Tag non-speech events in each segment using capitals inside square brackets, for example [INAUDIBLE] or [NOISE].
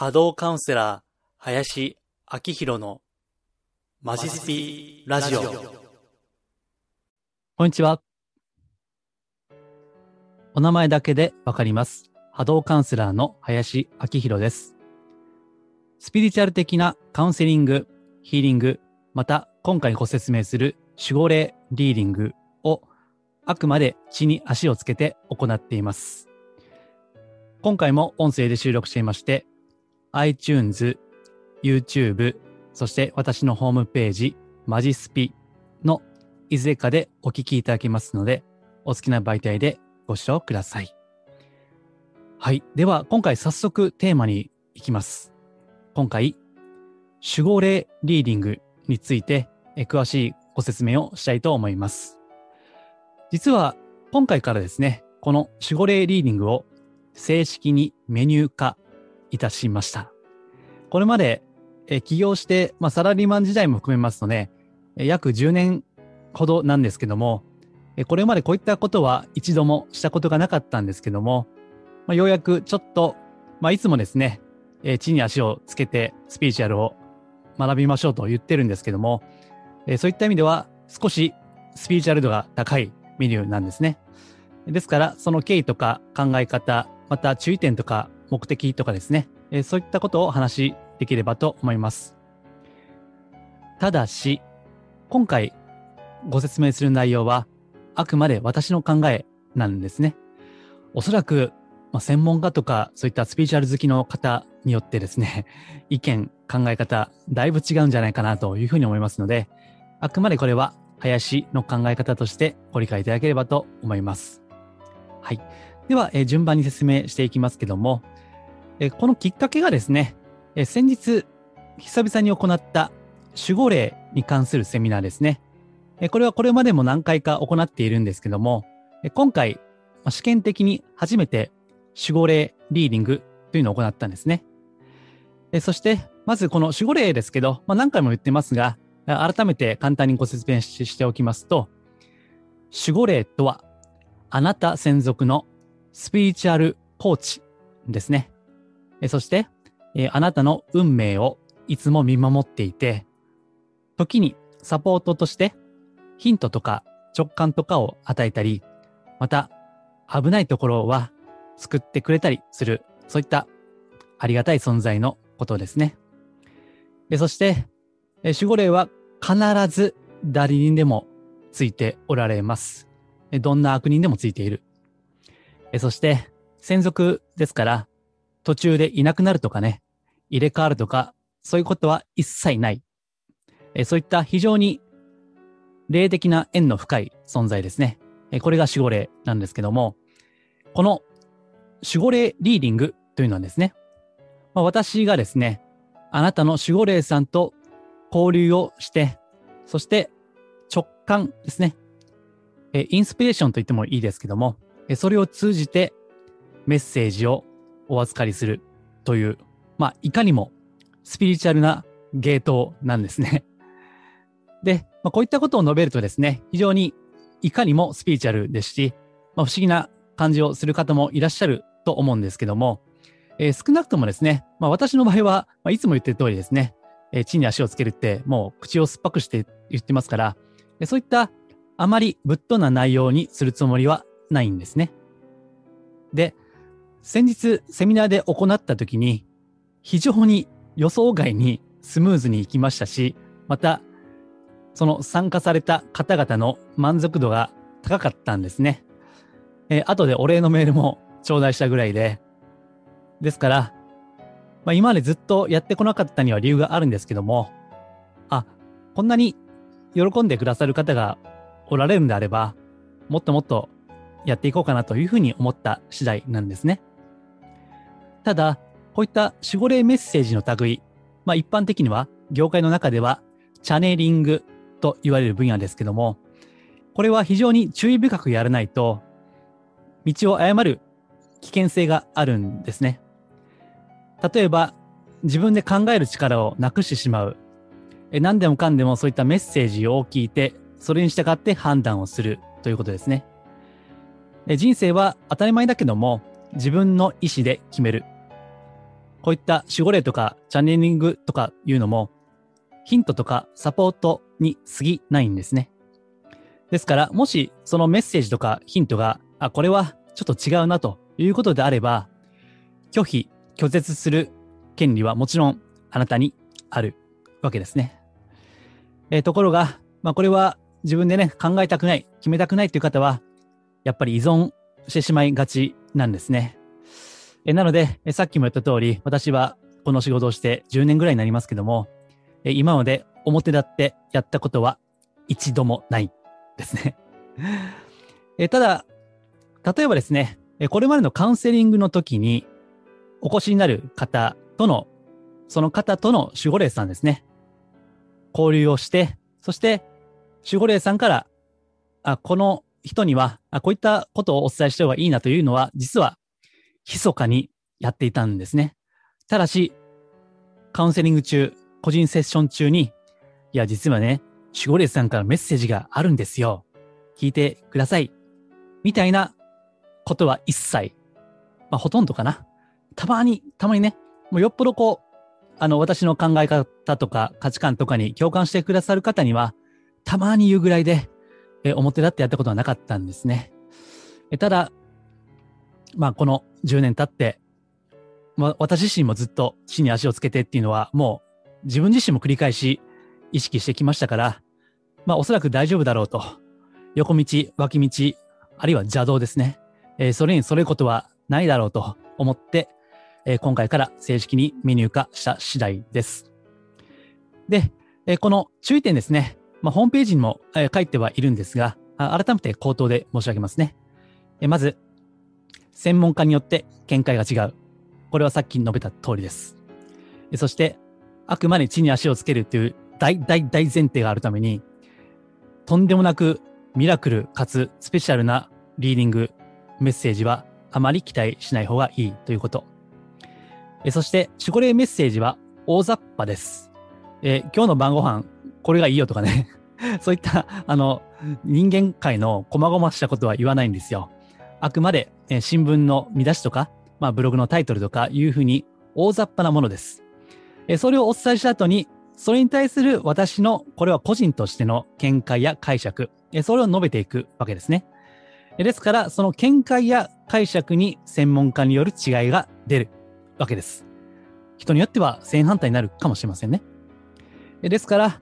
波動カウンセラー、林明宏のマジスピラジオ。こんにちは。お名前だけでわかります。波動カウンセラーの林明宏です。スピリチュアル的なカウンセリング、ヒーリング、また今回ご説明する守護霊リーディングをあくまで地に足をつけて行っています。今回も音声で収録していまして、iTunes、YouTube、そして私のホームページ、マジスピのいずれかでお聞きいただけますので、お好きな媒体でご視聴ください。はい。では、今回早速テーマに行きます。今回、守護霊リーディングについて詳しいご説明をしたいと思います。実は、今回からですね、この守護霊リーディングを正式にメニュー化いたしました。これまでえ起業して、まあ、サラリーマン時代も含めますとね、え約10年ほどなんですけども、えこれまでこういったことは一度もしたことがなかったんですけども、まあ、ようやくちょっと、まあ、いつもですね、え地に足をつけてスピリチュアルを学びましょうと言ってるんですけども、えそういった意味では少しスピリチュアル度が高いメニューなんですね。ですから、その経緯とか考え方、また注意点とか目的とかですね、えそういったことをお話しできればと思います。ただし、今回ご説明する内容は、あくまで私の考えなんですね。おそらく、まあ、専門家とか、そういったスピリチュアル好きの方によってですね、[LAUGHS] 意見、考え方、だいぶ違うんじゃないかなというふうに思いますので、あくまでこれは林の考え方としてご理解いただければと思います。はい。では、え順番に説明していきますけども、えこのきっかけがですね、え先日、久々に行った守護霊に関するセミナーですね。えこれはこれまでも何回か行っているんですけども、え今回、試験的に初めて守護霊リーディングというのを行ったんですね。えそして、まずこの守護霊ですけど、まあ、何回も言ってますが、改めて簡単にご説明しておきますと、守護霊とは、あなた専属のスピリチュアルコーチですね。そして、えあなたの運命をいつも見守っていて、時にサポートとしてヒントとか直感とかを与えたり、また危ないところは救ってくれたりする、そういったありがたい存在のことですね。えそして、え守護霊は必ず誰にでもついておられます。どんな悪人でもついている。えそして、専属ですから、途中でいなくなるとかね、入れ替わるとか、そういうことは一切ない。えそういった非常に霊的な縁の深い存在ですね。えこれが守護霊なんですけども、この守護霊リーディングというのはですね、まあ、私がですね、あなたの守護霊さんと交流をして、そして直感ですね、えインスピレーションと言ってもいいですけども、えそれを通じてメッセージをお預かりするという、まあ、いかにもスピリチュアルなゲートなんですね。[LAUGHS] で、まあ、こういったことを述べるとですね、非常にいかにもスピリチュアルですし、まあ、不思議な感じをする方もいらっしゃると思うんですけども、えー少なくともですね、まあ、私の場合は、ま、いつも言ってる通りですね、えー地に足をつけるって、もう口を酸っぱくして言ってますから、そういったあまりぶっ飛な内容にするつもりはないんですね。で、先日セミナーで行った時に、非常に予想外にスムーズにいきましたし、また、その参加された方々の満足度が高かったんですね。えー後でお礼のメールも頂戴したぐらいで、ですから、まあ、今までずっとやってこなかったには理由があるんですけども、あ、こんなに喜んでくださる方がおられるんであれば、もっともっとやっていこうかなというふうに思った次第なんですね。ただ、こういった守護霊メッセージの類、まあ一般的には業界の中ではチャネリングと言われる分野ですけども、これは非常に注意深くやらないと、道を誤る危険性があるんですね。例えば、自分で考える力をなくしてしまう。何でもかんでもそういったメッセージを聞いて、それに従って判断をするということですね。人生は当たり前だけども、自分の意思で決める。こういった守護霊とかチャネリングとかいうのも、ヒントとかサポートに過ぎないんですね。ですから、もしそのメッセージとかヒントが、あ、これはちょっと違うなということであれば、拒否、拒絶する権利はもちろんあなたにあるわけですね。えー、ところが、まあこれは自分でね、考えたくない、決めたくないという方は、やっぱり依存してしまいがちなんですね。え、なので、え、さっきも言った通り、私はこの仕事をして10年ぐらいになりますけども、え、今まで表立ってやったことは一度もないですね。え、ただ、例えばですね、これまでのカウンセリングの時にお越しになる方との、その方との守護霊さんですね。交流をして、そして守護霊さんから、あ、この人にはあ、こういったことをお伝えした方がいいなというのは、実は、密かにやっていたんですね。ただし、カウンセリング中、個人セッション中に、いや、実はね、守護霊さんからメッセージがあるんですよ。聞いてください。みたいなことは一切、まあ、ほとんどかな。たまに、たまにね、もうよっぽどこう、あの、私の考え方とか価値観とかに共感してくださる方には、たまに言うぐらいで、え表立ってやったことはなかったんですね。えただ、まあ、この10年経って、まあ、私自身もずっと地に足をつけてっていうのは、もう自分自身も繰り返し意識してきましたから、まあ、おそらく大丈夫だろうと。横道、脇道、あるいは邪道ですね。えー、それにそれることはないだろうと思って、えー、今回から正式にメニュー化した次第です。で、えー、この注意点ですね。まあ、ホームページにも、えー、書いてはいるんですが、改めて口頭で申し上げますね。えー、まず、専門家によって見解が違う。これはさっき述べた通りです。えー、そして、あくまで地に足をつけるという大大大前提があるために、とんでもなくミラクルかつスペシャルなリーディング、メッセージはあまり期待しない方がいいということ。えそして、守護霊メッセージは大雑把です。え今日の晩ご飯、これがいいよとかね [LAUGHS] そういった、あの、人間界の細々したことは言わないんですよ。あくまで、え新聞の見出しとか、まあ、ブログのタイトルとかいうふうに大雑把なものです。えそれをお伝えした後に、それに対する私の、これは個人としての見解や解釈、えそれを述べていくわけですね。ですから、その見解や解釈に専門家による違いが出るわけです。人によっては正反対になるかもしれませんね。ですから、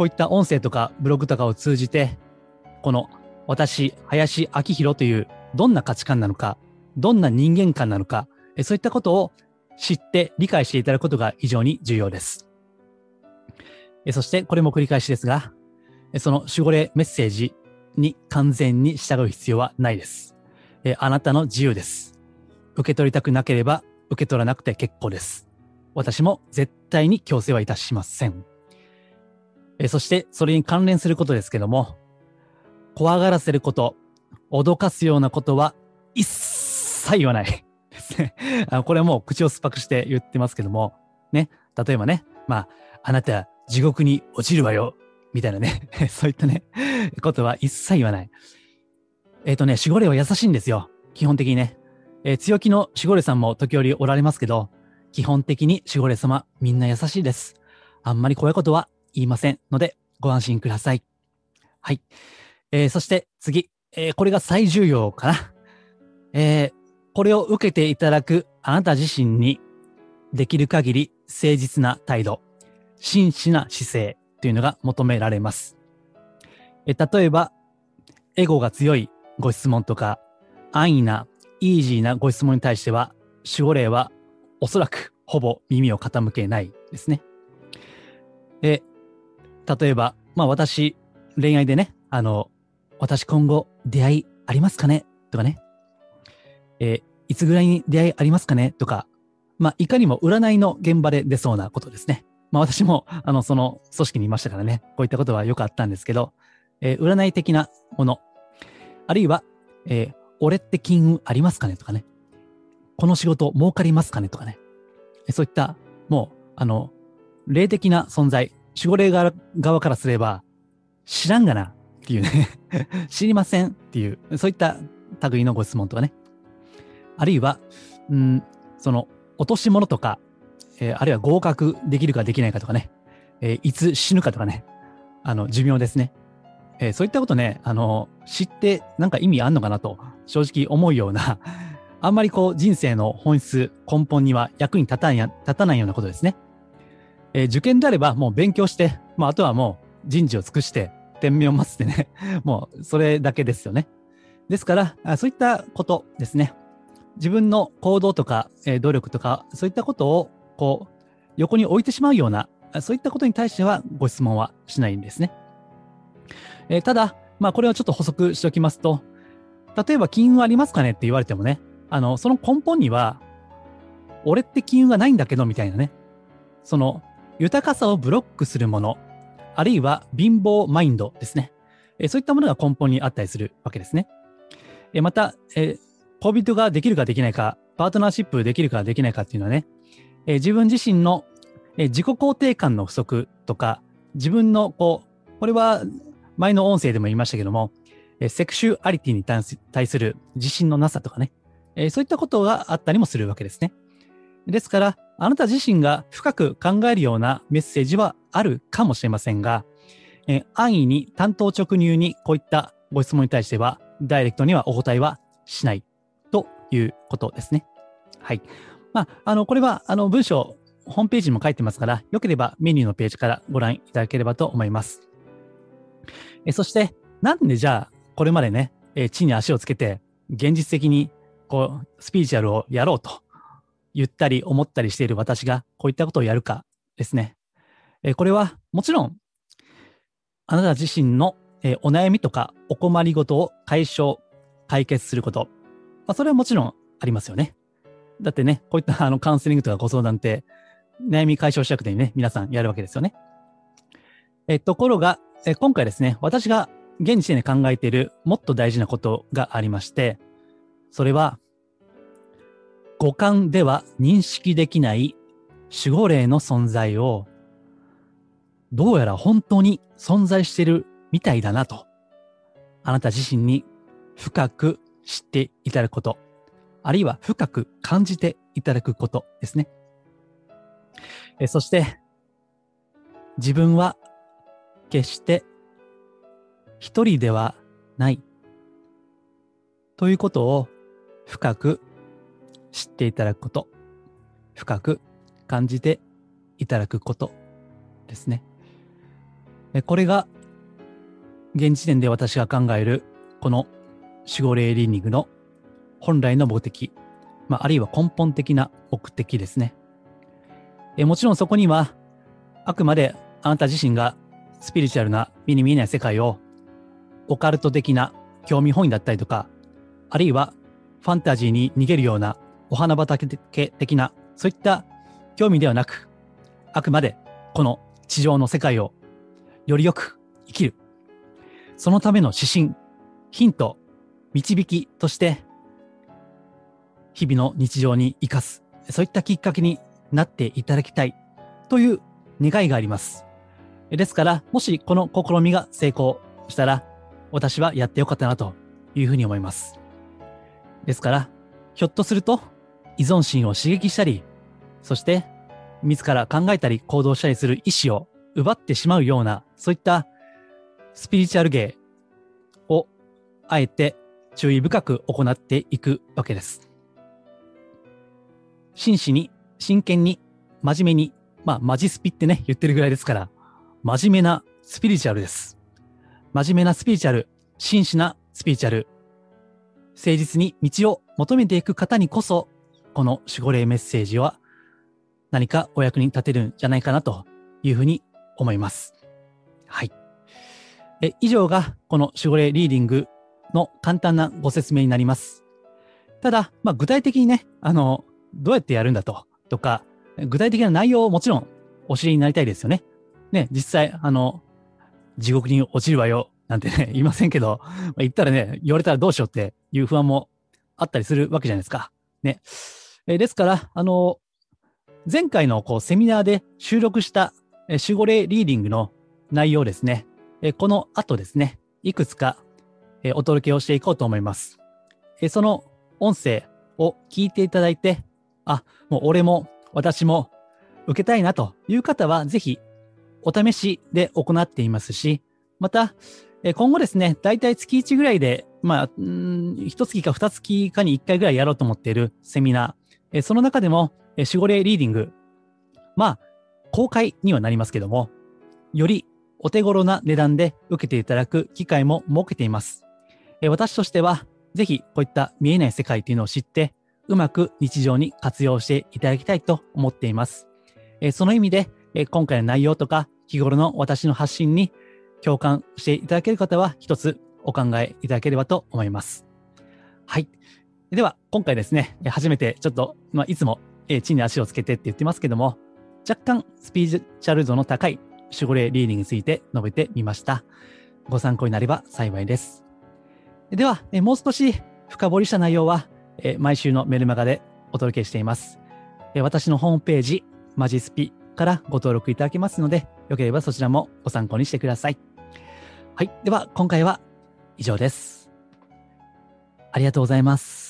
こういった音声とかブログとかを通じて、この私、林明宏というどんな価値観なのか、どんな人間観なのか、そういったことを知って理解していただくことが非常に重要です。そして、これも繰り返しですが、その守護霊メッセージに完全に従う必要はないです。あなたの自由です。受け取りたくなければ受け取らなくて結構です。私も絶対に強制はいたしません。えそして、それに関連することですけども、怖がらせること、脅かすようなことは一切言わない [LAUGHS] ですね。これはもう口を酸っぱくして言ってますけども、ね、例えばね、まあ、あなた地獄に落ちるわよ、みたいなね、[LAUGHS] そういったね、ことは一切言わない。えっ、ー、とね、守護霊は優しいんですよ。基本的にね。えー、強気の守護霊さんも時折おられますけど、基本的に守護霊様みんな優しいです。あんまり怖いことは言いませんのでご安心ください。はい。えー、そして次、えー、これが最重要かな。えー、これを受けていただくあなた自身にできる限り誠実な態度、真摯な姿勢というのが求められます。えー、例えば、エゴが強いご質問とか、安易なイージーなご質問に対しては、守護霊はおそらくほぼ耳を傾けないですね。で、例えば、まあ私、恋愛でね、あの、私今後出会いありますかね？とかね。えー、いつぐらいに出会いありますかね？とか、まあいかにも占いの現場で出そうなことですね。まあ私も、あの、その組織にいましたからね、こういったことはよくあったんですけど、えー、占い的なもの、あるいは、えー、俺って金運ありますかね？とかね。この仕事儲かりますかね？とかね。そういった、もう、あの、霊的な存在、守護霊側からすれば、知らんがなっていうね [LAUGHS] 知りませんっていう、そういった類のご質問とかね。あるいは、うん、その、落とし物とか、えーあるいは合格できるかできないかとかね、えーいつ死ぬかとかね、あの、寿命ですね。えーそういったことね、あの、知ってなんか意味あんのかなと、正直思うような、あんまりこう人生の本質、根本には役に立たんや立たないようなことですね。えー受験であればもう勉強して、まあ、あとはもう人事を尽くして、天命を待つってね、[LAUGHS] もうそれだけですよね。ですから、そういったことですね。自分の行動とか、えー努力とか、そういったことを、こう、横に置いてしまうような、そういったことに対してはご質問はしないんですね。えーただ、まあ、これをちょっと補足しておきますと、例えば金運ありますかねって言われてもね、あの、その根本には、俺って金運がないんだけど、みたいなね。その、豊かさをブロックするもの、あるいは貧乏マインドですね。そういったものが根本にあったりするわけですね。また、えー恋人ができるかできないか、パートナーシップできるかできないかっていうのはね、自分自身の、自己肯定感の不足とか、自分の、こう、これは前の音声でも言いましたけども、セクシュアリティに対する自信のなさとかね、そういったことがあったりもするわけですね。ですから、あなた自身が深く考えるようなメッセージはあるかもしれませんが、え安易に単刀直入にこういったご質問に対しては、ダイレクトにはお答えはしないということですね。はい。まあ、あの、これは、あの、文章、ホームページにも書いてますから、よければメニューのページからご覧いただければと思います。えそして、なんでじゃあ、これまでね、え地に足をつけて、現実的に、こう、スピリチュアルをやろうと言ったり思ったりしている私が、こういったことをやるかですね。えこれは、もちろん、あなた自身の、えお悩みとかお困りごとを解消、解決すること。まあ、それはもちろんありますよね。だってね、こういった [LAUGHS] あのカウンセリングとかご相談って、悩み解消したくてね、皆さんやるわけですよね。えところが、え今回ですね、私が現時点で考えているもっと大事なことがありまして、それは、五感では認識できない守護霊の存在を、どうやら本当に存在してるみたいだなと、あなた自身に深く知っていただくこと、あるいは深く感じていただくことですね。えそして、自分は決して一人ではないということを深く知っていただくこと、深く感じていただくことですね。これが現時点で私が考えるこの守護霊リーディングの本来の目的、まあ、あるいは根本的な目的ですね。えもちろんそこには、あくまであなた自身がスピリチュアルな目に見えない世界をオカルト的な興味本位だったりとか、あるいはファンタジーに逃げるようなお花畑的なそういった興味ではなく、あくまでこの地上の世界をよりよく生きる。そのための指針、ヒント、導きとして、日々の日常に生かす、そういったきっかけになっていただきたいという願いがあります。ですから、もしこの試みが成功したら、私はやってよかったなというふうに思います。ですから、ひょっとすると依存心を刺激したり、そして自ら考えたり行動したりする意志を奪ってしまうような、そういったスピリチュアル芸をあえて注意深く行っていくわけです。真摯に、真剣に、真面目に、まあ、マジスピってね、言ってるぐらいですから、真面目なスピリチュアルです。真面目なスピリチュアル、真摯なスピリチュアル、誠実に道を求めていく方にこそ、この守護霊メッセージは何かお役に立てるんじゃないかなというふうに思います。はい。え以上がこの守護霊リーディングの簡単なご説明になります。ただ、まあ、具体的にね、あの、どうやってやるんだと、とか、具体的な内容をもちろんお知りになりたいですよね。ね、実際、あの、地獄に落ちるわよ、なんてね、[LAUGHS] 言いませんけど、まあ、言ったらね、言われたらどうしようっていう不安もあったりするわけじゃないですか。ね。えですから、あの、前回のこうセミナーで収録したえ守護霊リーディングの内容ですね。えこの後ですね、いくつかえお届けをしていこうと思います。えその音声を聞いていただいて、あ、もう俺も私も受けたいなという方は、ぜひお試しで行っていますし、また、今後ですね、だいたい月1ぐらいで、まあ、一月か二月かに一回ぐらいやろうと思っているセミナーその中でも、守護霊リーディング、まあ、公開にはなりますけども、よりお手頃な値段で受けていただく機会も設けています。私としては、ぜひこういった見えない世界というのを知って、うまく日常に活用していただきたいと思っています。その意味で、今回の内容とか、日頃の私の発信に共感していただける方は、一つお考えいただければと思います。はい。では、今回ですね、初めてちょっと、まあ、いつもえ地に足をつけてって言ってますけども、若干スピーチャル度の高い守護霊リーディングについて述べてみました。ご参考になれば幸いです。では、もう少し深掘りした内容は、毎週のメルマガでお届けしています。私のホームページ、マジスピからご登録いただけますので、よければそちらもご参考にしてください。はい。では、今回は以上です。ありがとうございます。